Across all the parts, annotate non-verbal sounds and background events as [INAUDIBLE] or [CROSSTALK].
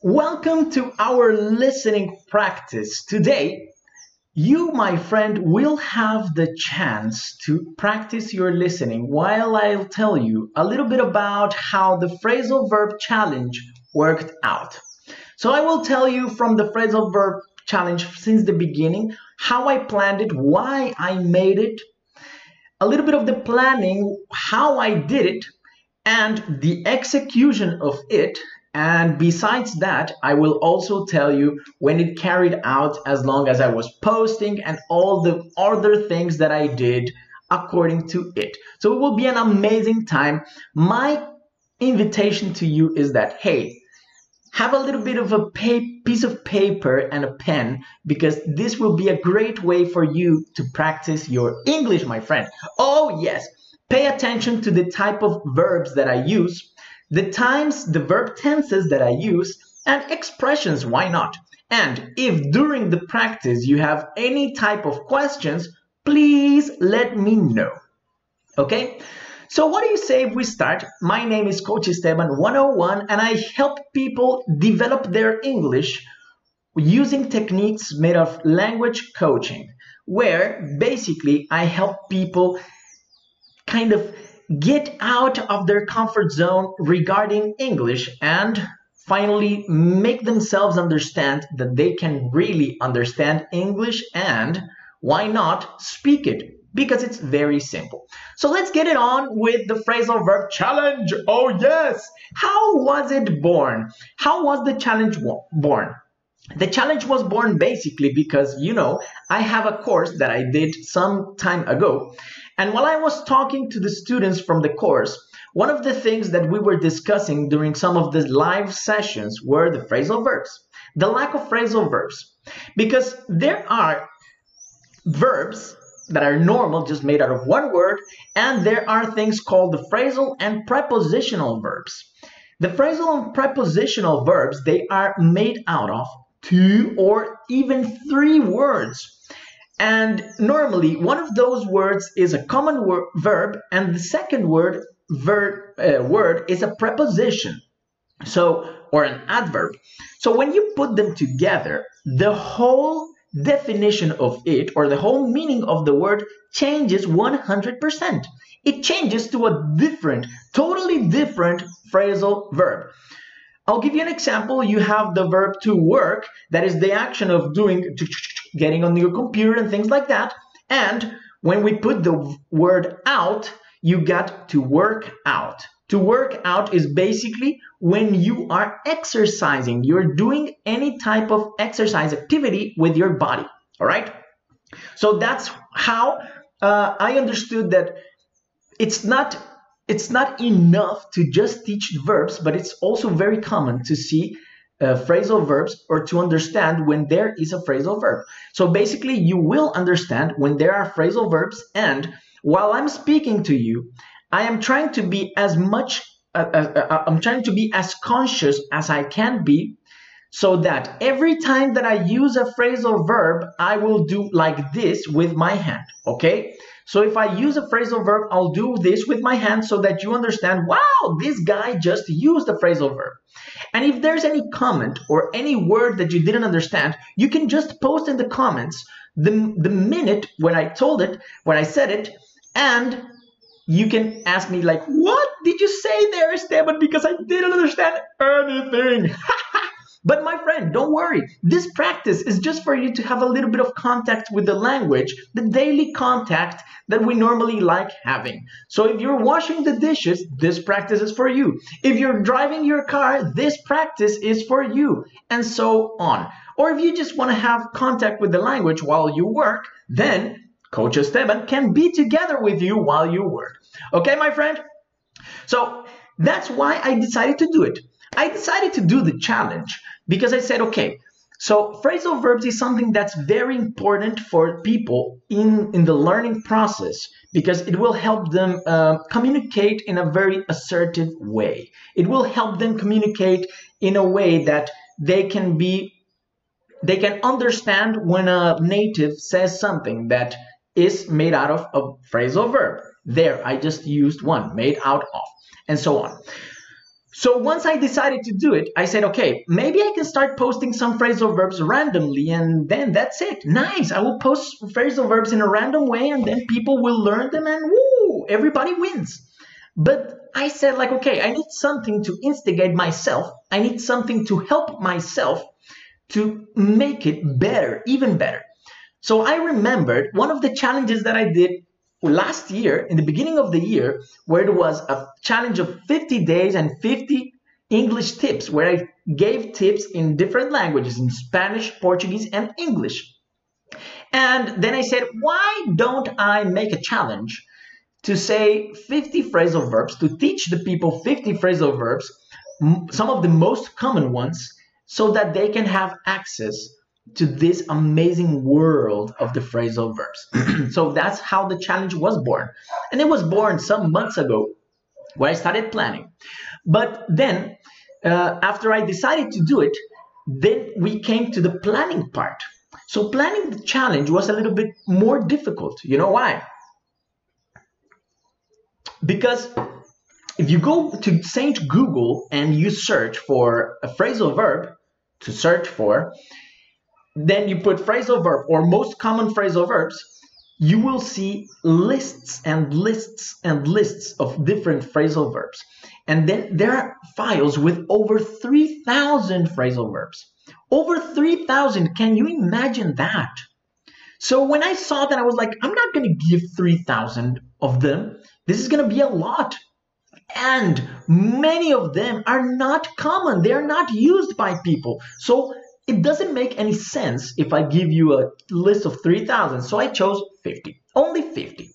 Welcome to our listening practice. Today, you, my friend, will have the chance to practice your listening while I'll tell you a little bit about how the phrasal verb challenge worked out. So, I will tell you from the phrasal verb challenge since the beginning how I planned it, why I made it, a little bit of the planning, how I did it, and the execution of it and besides that, I will also tell you when it carried out as long as I was posting and all the other things that I did according to it. So it will be an amazing time. My invitation to you is that, hey, have a little bit of a piece of paper and a pen because this will be a great way for you to practice your English, my friend. Oh, yes. Pay attention to the type of verbs that I use the times, the verb tenses that I use, and expressions, why not? And if during the practice you have any type of questions, please let me know. Okay? So what do you say if we start? My name is Coach Esteban 101 and I help people develop their English using techniques made of language coaching, where basically I help people kind of get out of their comfort zone regarding English and finally make themselves understand that they can really understand English and why not speak it because it's very simple. So let's get it on with the phrasal verb challenge. Oh yes. How was it born? How was the challenge born? The challenge was born basically because, you know, I have a course that I did some time ago. And while I was talking to the students from the course, one of the things that we were discussing during some of the live sessions were the phrasal verbs, the lack of phrasal verbs. Because there are verbs that are normal, just made out of one word, and there are things called the phrasal and prepositional verbs. The phrasal and prepositional verbs, they are made out of two, or even three words. And normally, one of those words is a common wor- verb, and the second word ver- uh, word is a preposition. So, or an adverb. So when you put them together, the whole definition of it or the whole meaning of the word changes 100%. It changes to a different, totally different phrasal verb. I'll give you an example. You have the verb to work, that is the action of doing, getting on your computer and things like that. And when we put the word out, you got to work out. To work out is basically when you are exercising, you're doing any type of exercise activity with your body. All right. So that's how uh, I understood that it's not it's not enough to just teach verbs, but it's also very common to see uh, phrasal verbs or to understand when there is a phrasal verb. So basically, you will understand when there are phrasal verbs. And while I'm speaking to you, I am trying to be as much, uh, uh, uh I'm trying to be as conscious as I can be so that every time that I use a phrasal verb, I will do like this with my hand. Okay? So if I use a phrasal verb, I'll do this with my hand so that you understand, wow, this guy just used a phrasal verb. And if there's any comment or any word that you didn't understand, you can just post in the comments the, the minute when I told it, when I said it, and you can ask me like, what did you say there, Esteban? Because I didn't understand anything. [LAUGHS] But my friend, don't worry. This practice is just for you to have a little bit of contact with the language, the daily contact that we normally like having. So if you're washing the dishes, this practice is for you. If you're driving your car, this practice is for you, and so on. Or if you just want to have contact with the language while you work, then Coach Esteban can be together with you while you work. Okay, my friend? So that's why I decided to do it. I decided to do the challenge because I said, okay, so phrasal verbs is something that's very important for people in, in the learning process because it will help them uh, communicate in a very assertive way. It will help them communicate in a way that they can be they can understand when a native says something that is made out of a phrasal verb. There, I just used one, made out of, and so on. So once I decided to do it, I said, okay, maybe I can start posting some phrasal verbs randomly, and then that's it. Nice. I will post phrasal verbs in a random way, and then people will learn them, and woo, everybody wins. But I said, like, okay, I need something to instigate myself. I need something to help myself to make it better, even better. So I remembered one of the challenges that I did last year, in the beginning of the year, where it was a challenge of 50 days and 50 English tips, where I gave tips in different languages, in Spanish, Portuguese, and English. And then I said, why don't I make a challenge to say 50 phrasal verbs, to teach the people 50 phrasal verbs, some of the most common ones, so that they can have access to this amazing world of the phrasal verbs. [CLEARS THROAT] so that's how the challenge was born. And it was born some months ago where I started planning. But then, uh, after I decided to do it, then we came to the planning part. So planning the challenge was a little bit more difficult. You know why? Because if you go to Saint Google and you search for a phrasal verb to search for, then you put phrasal verb or most common phrasal verbs, you will see lists and lists and lists of different phrasal verbs. And then there are files with over 3,000 phrasal verbs. Over 3,000, can you imagine that? So when I saw that, I was like, I'm not going to give 3,000 of them. This is going to be a lot. And many of them are not common. They're not used by people. So it doesn't make any sense if I give you a list of 3,000. So I chose 50, only 50.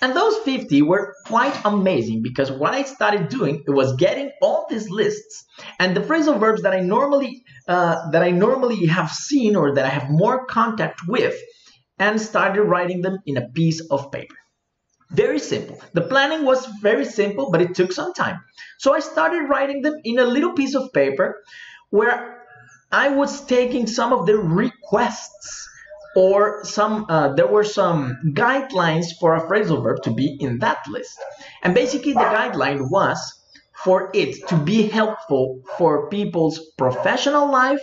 And those 50 were quite amazing because what I started doing it was getting all these lists and the phrasal verbs that I normally uh, that I normally have seen or that I have more contact with and started writing them in a piece of paper. Very simple. The planning was very simple, but it took some time. So I started writing them in a little piece of paper where I was taking some of the requests or some uh, there were some guidelines for a phrasal verb to be in that list. And basically the guideline was for it to be helpful for people's professional life.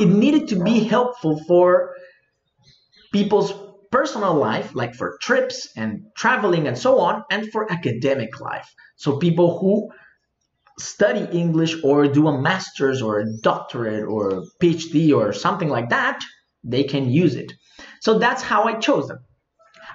It needed to be helpful for people's personal life, like for trips and traveling and so on, and for academic life. So people who study English or do a master's or a doctorate or a PhD or something like that, they can use it. So that's how I chose them.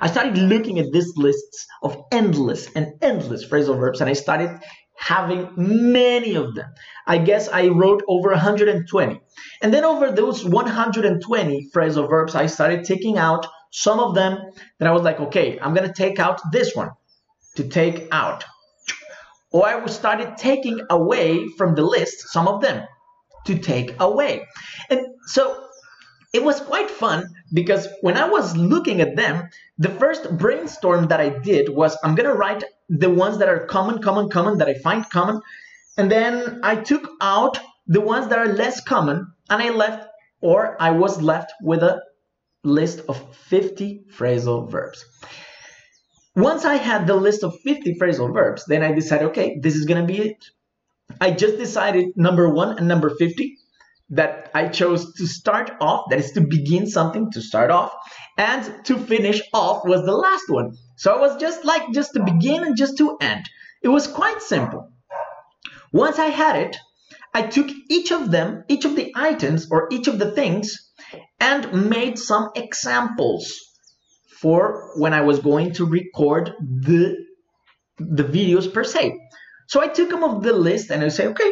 I started looking at these lists of endless and endless phrasal verbs and I started having many of them. I guess I wrote over 120. And then over those 120 phrasal verbs, I started taking out some of them that I was like, okay, I'm going to take out this one to take out or I started taking away from the list some of them to take away. And so it was quite fun because when I was looking at them, the first brainstorm that I did was I'm going to write the ones that are common, common, common, that I find common. And then I took out the ones that are less common and I left, or I was left with a list of 50 phrasal verbs. Once I had the list of 50 phrasal verbs, then I decided, okay, this is going to be it. I just decided number one and number 50 that I chose to start off, that is to begin something, to start off, and to finish off was the last one. So it was just like just to begin and just to end. It was quite simple. Once I had it, I took each of them, each of the items or each of the things, and made some examples for when I was going to record the the videos per se. So I took them off the list and I say, okay,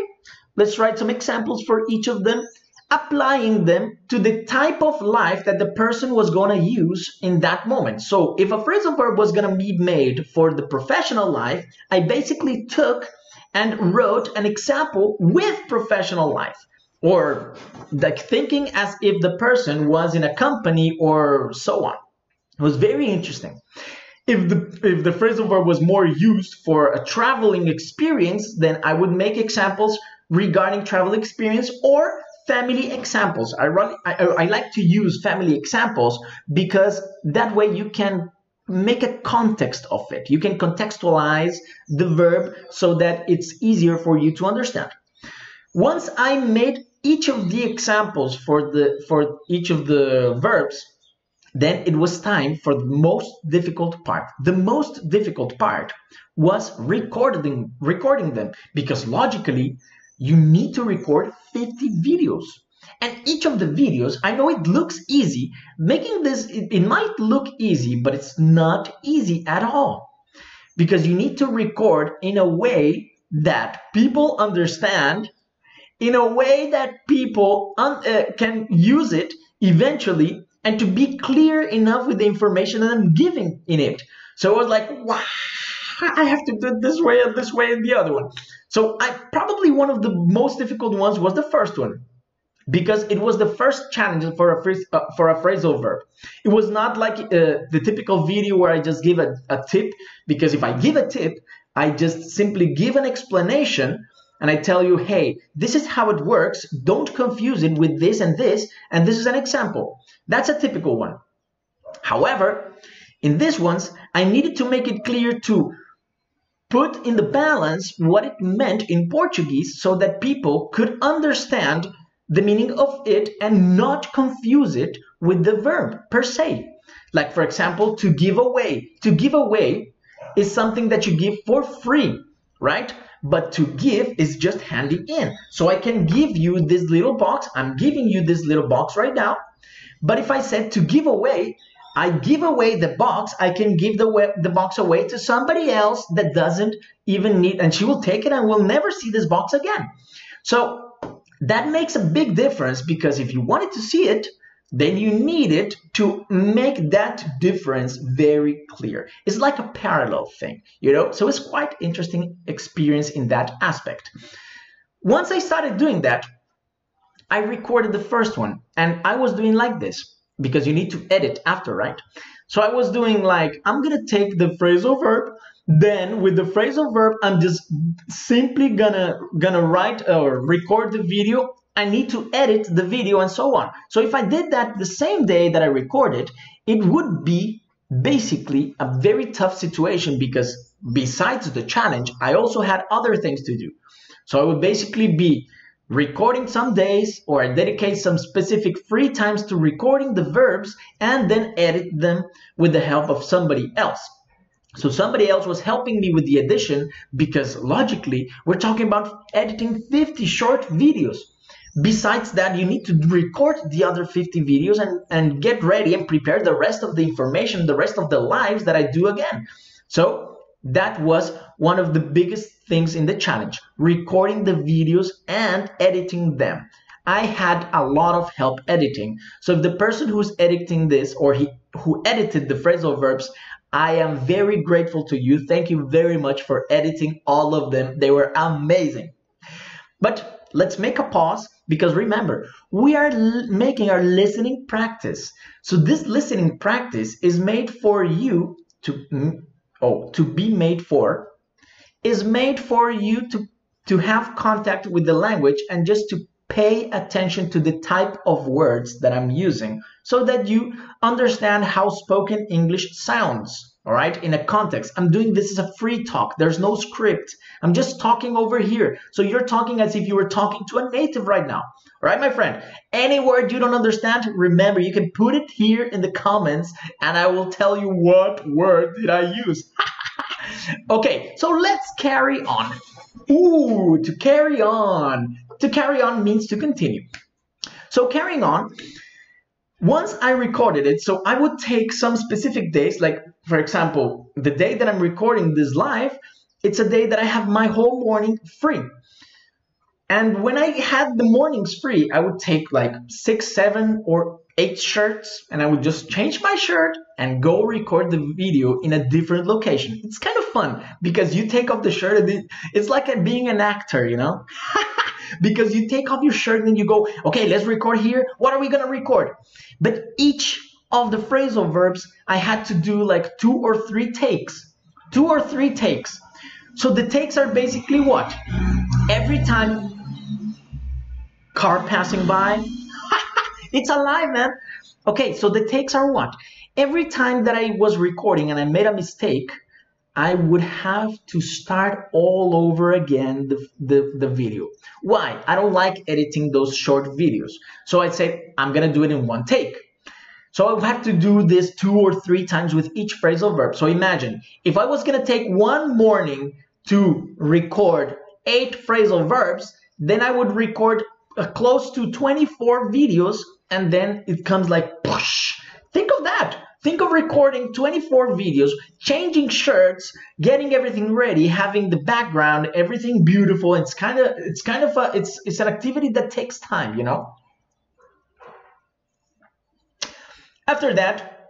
let's write some examples for each of them, applying them to the type of life that the person was going to use in that moment. So if a phrasal verb was going to be made for the professional life, I basically took and wrote an example with professional life or like thinking as if the person was in a company or so on. It was very interesting. If the if the phrasal verb was more used for a traveling experience, then I would make examples regarding travel experience or family examples. I, run, I, I like to use family examples because that way you can make a context of it. You can contextualize the verb so that it's easier for you to understand. Once I made each of the examples for the for each of the verbs, then it was time for the most difficult part. The most difficult part was recording recording them because logically you need to record 50 videos. And each of the videos, I know it looks easy. Making this, it, it might look easy, but it's not easy at all. Because you need to record in a way that people understand, in a way that people uh, can use it eventually, and to be clear enough with the information that I'm giving in it. So I was like, wow, I have to do it this way and this way and the other one. So I probably one of the most difficult ones was the first one because it was the first challenge for a phrase, uh, for a phrasal verb. It was not like uh, the typical video where I just give a, a tip because if I give a tip, I just simply give an explanation and I tell you, hey, this is how it works. Don't confuse it with this and this, and this is an example. That's a typical one. However, in these ones, I needed to make it clear to put in the balance what it meant in Portuguese so that people could understand the meaning of it and not confuse it with the verb per se. Like, for example, to give away. To give away is something that you give for free, right? But to give is just handing in. So I can give you this little box. I'm giving you this little box right now. But if I said to give away, I give away the box, I can give the, the box away to somebody else that doesn't even need, and she will take it and will never see this box again. So that makes a big difference because if you wanted to see it, then you need it to make that difference very clear. It's like a parallel thing, you know? So it's quite interesting experience in that aspect. Once I started doing that, I recorded the first one and I was doing like this because you need to edit after, right? So I was doing like, I'm gonna take the phrasal verb, then with the phrasal verb, I'm just simply gonna gonna write or record the video. I need to edit the video and so on. So if I did that the same day that I recorded, it would be basically a very tough situation because besides the challenge, I also had other things to do. So I would basically be recording some days or dedicate some specific free times to recording the verbs and then edit them with the help of somebody else. So somebody else was helping me with the edition because logically we're talking about editing 50 short videos. Besides that, you need to record the other 50 videos and, and get ready and prepare the rest of the information, the rest of the lives that I do again. So that was one of the biggest things in the challenge, recording the videos and editing them. I had a lot of help editing. So if the person who's editing this or he who edited the phrasal verbs, I am very grateful to you. Thank you very much for editing all of them. They were amazing. But let's make a pause because remember, we are making our listening practice. So this listening practice is made for you to oh, to be made for is made for you to, to have contact with the language and just to pay attention to the type of words that I'm using so that you understand how spoken English sounds. All right, in a context. I'm doing this as a free talk. There's no script. I'm just talking over here. So you're talking as if you were talking to a native right now. All right, my friend. Any word you don't understand, remember you can put it here in the comments and I will tell you what word did I use. [LAUGHS] okay, so let's carry on. Ooh, to carry on. To carry on means to continue. So carrying on, once I recorded it, so I would take some specific days, like for example, the day that I'm recording this live, it's a day that I have my whole morning free. And when I had the mornings free, I would take like six, seven, or eight shirts and I would just change my shirt and go record the video in a different location. It's kind of fun because you take off the shirt it's like being an actor, you know? [LAUGHS] because you take off your shirt and you go, okay, let's record here. What are we going to record? But each of the phrasal verbs, I had to do like two or three takes. Two or three takes. So the takes are basically what? Every time car passing by, [LAUGHS] it's alive, man. Okay, so the takes are what? Every time that I was recording and I made a mistake, I would have to start all over again the, the, the video. Why? I don't like editing those short videos. So I'd say, I'm gonna do it in one take. So I have to do this two or three times with each phrasal verb. So imagine, if I was gonna take one morning to record eight phrasal verbs, then I would record uh, close to 24 videos and then it comes like push. Think of that. Think of recording 24 videos, changing shirts, getting everything ready, having the background, everything beautiful. It's kind of it's kind of a it's it's an activity that takes time, you know. After that,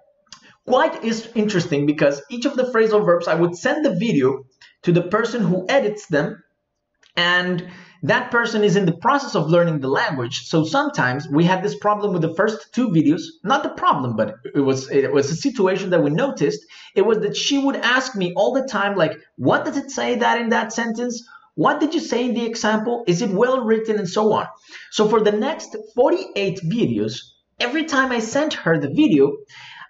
quite is interesting because each of the phrasal verbs I would send the video to the person who edits them and that person is in the process of learning the language. So sometimes we had this problem with the first two videos. Not the problem, but it was it was a situation that we noticed. It was that she would ask me all the time, like, what does it say that in that sentence? What did you say in the example? Is it well written and so on? So for the next 48 videos, every time I sent her the video,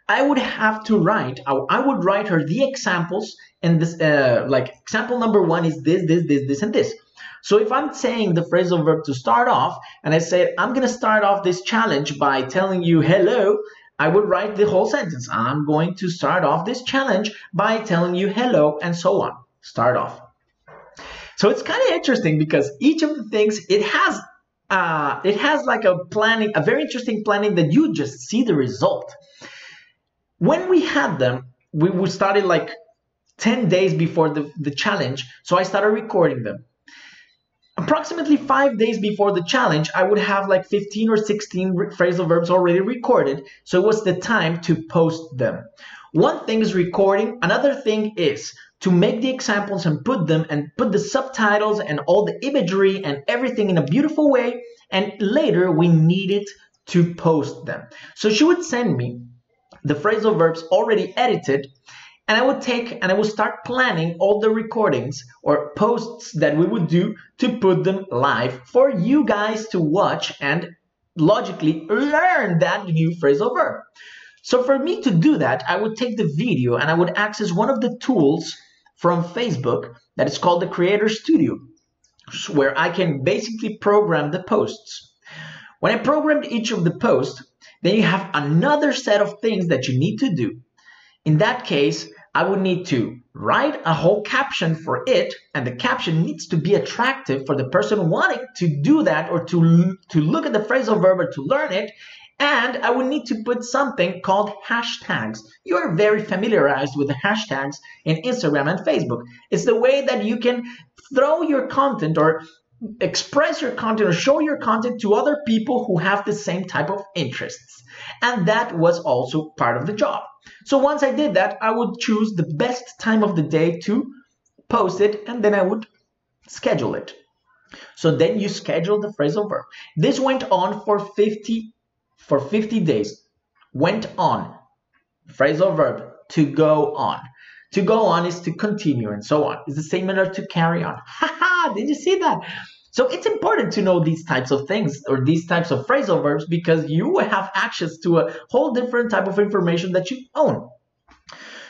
I would have to write, I would write her the examples and this, uh, like example number one is this, this, this, this, and this. So if I'm saying the phrasal verb to start off, and I said, I'm going to start off this challenge by telling you hello, I would write the whole sentence. I'm going to start off this challenge by telling you hello, and so on. Start off. So it's kind of interesting because each of the things, it has uh, it has like a planning, a very interesting planning that you just see the result. When we had them, we, we started like 10 days before the, the challenge. So I started recording them approximately five days before the challenge, I would have like 15 or 16 phrasal verbs already recorded. So it was the time to post them. One thing is recording. Another thing is to make the examples and put them and put the subtitles and all the imagery and everything in a beautiful way. And later we needed to post them. So she would send me the phrasal verbs already edited and I would take and I would start planning all the recordings or posts that we would do to put them live for you guys to watch and logically learn that new phrasal verb. So for me to do that, I would take the video and I would access one of the tools from Facebook that is called the Creator Studio, where I can basically program the posts. When I programmed each of the posts, then you have another set of things that you need to do. In that case, I would need to write a whole caption for it, and the caption needs to be attractive for the person wanting to do that or to, to look at the phrasal verb or to learn it. And I would need to put something called hashtags. You are very familiarized with the hashtags in Instagram and Facebook. It's the way that you can throw your content or express your content or show your content to other people who have the same type of interests. And that was also part of the job. So once I did that, I would choose the best time of the day to post it and then I would schedule it. So then you schedule the phrasal verb. This went on for 50 for 50 days. Went on. Phrasal verb to go on. To go on is to continue and so on. It's the same manner to carry on. [LAUGHS] Haha, did you see that? So it's important to know these types of things or these types of phrasal verbs because you will have access to a whole different type of information that you own.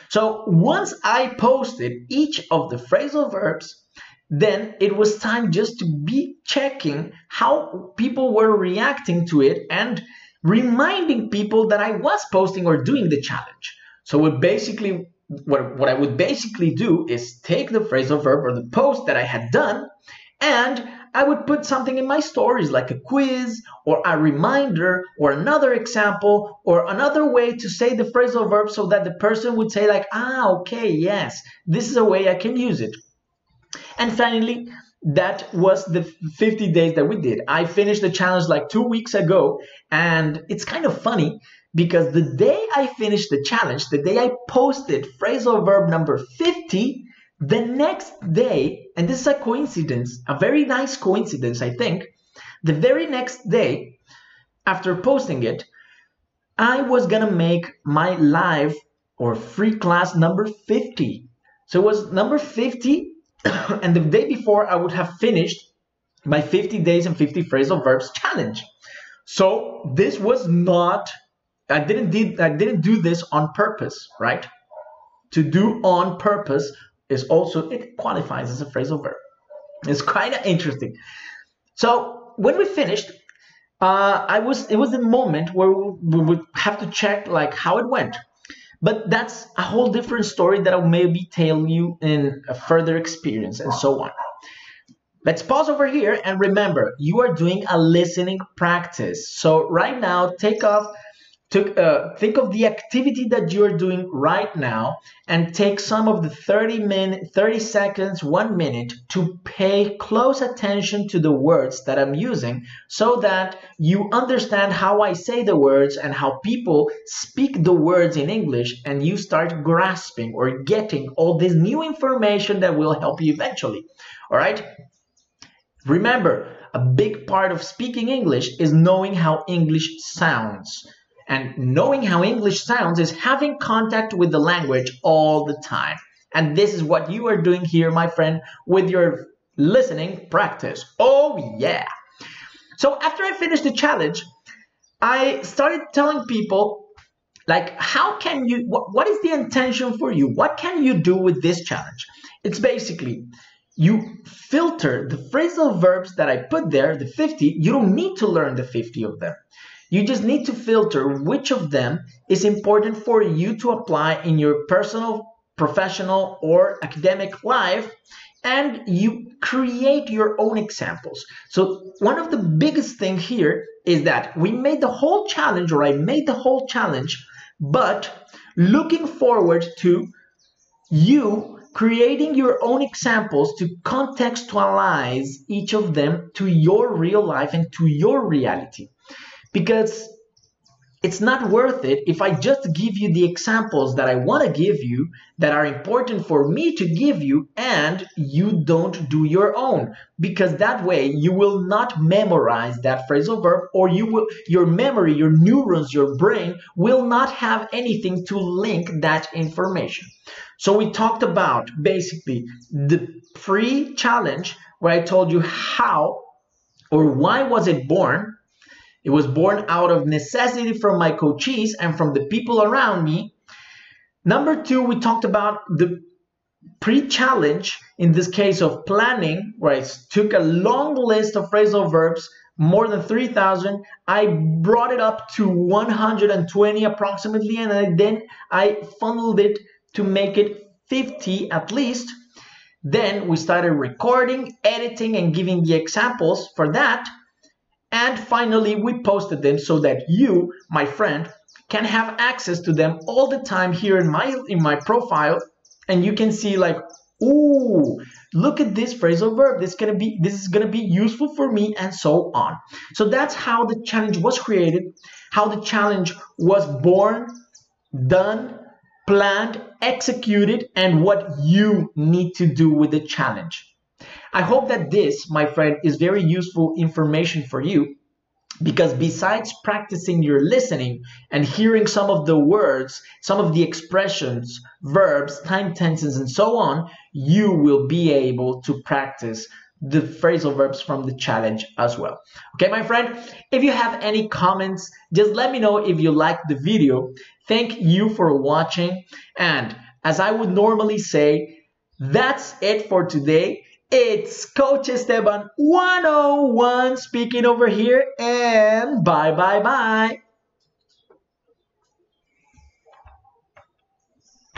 So once I posted each of the phrasal verbs, then it was time just to be checking how people were reacting to it and reminding people that I was posting or doing the challenge. So it basically what, what I would basically do is take the phrasal verb or the post that I had done and I would put something in my stories like a quiz or a reminder or another example or another way to say the phrasal verb so that the person would say like, ah, okay, yes, this is a way I can use it. And finally, that was the 50 days that we did. I finished the challenge like two weeks ago, and it's kind of funny because the day I finished the challenge, the day I posted phrasal verb number 50, the next day, and this is a coincidence, a very nice coincidence, I think, the very next day after posting it, I was gonna make my live or free class number 50. So it was number 50, [COUGHS] and the day before I would have finished my 50 days and 50 phrasal verbs challenge. So this was not I didn't did I didn't do this on purpose, right? To do on purpose is also it qualifies as a phrasal verb. It's kind of interesting. So when we finished, uh, I was it was the moment where we would have to check like how it went. But that's a whole different story that I'll maybe tell you in a further experience and so on. Let's pause over here and remember, you are doing a listening practice. So right now, take off uh, think of the activity that you're doing right now and take some of the 30 minute 30 seconds 1 minute to pay close attention to the words that I'm using so that you understand how I say the words and how people speak the words in English and you start grasping or getting all this new information that will help you eventually. All right? Remember a big part of speaking English is knowing how English sounds and knowing how English sounds is having contact with the language all the time. And this is what you are doing here, my friend, with your listening practice. Oh, yeah. So after I finished the challenge, I started telling people, like, how can you, what, is the intention for you? What can you do with this challenge? It's basically, you filter the phrasal verbs that I put there, the 50, you don't need to learn the 50 of them. You just need to filter which of them is important for you to apply in your personal, professional, or academic life and you create your own examples. So one of the biggest thing here is that we made the whole challenge or I made the whole challenge, but looking forward to you creating your own examples to contextualize each of them to your real life and to your reality because it's not worth it if I just give you the examples that I want to give you that are important for me to give you and you don't do your own. Because that way you will not memorize that phrasal verb or you will your memory your neurons your brain will not have anything to link that information. So we talked about basically the pre-challenge where I told you how or why was it born it was born out of necessity from my coaches and from the people around me. Number two, we talked about the pre-challenge, in this case of planning, where I took a long list of phrasal verbs, more than 3,000. I brought it up to 120 approximately, and I, then I funneled it to make it 50 at least. Then we started recording, editing, and giving the examples for that. And finally, we posted them so that you, my friend, can have access to them all the time here in my in my profile. And you can see like ooh look at this phrasal verb. This is gonna be this is gonna be useful for me and so on. So that's how the challenge was created how the challenge was born done planned executed and what you need to do with the challenge I hope that this, my friend, is very useful information for you because besides practicing your listening and hearing some of the words, some of the expressions, verbs, time tenses, and so on, you will be able to practice the phrasal verbs from the challenge as well. Okay, my friend, if you have any comments, just let me know if you liked the video. Thank you for watching. And as I would normally say, that's it for today. It's Coach Esteban 101 speaking over here, and bye bye bye.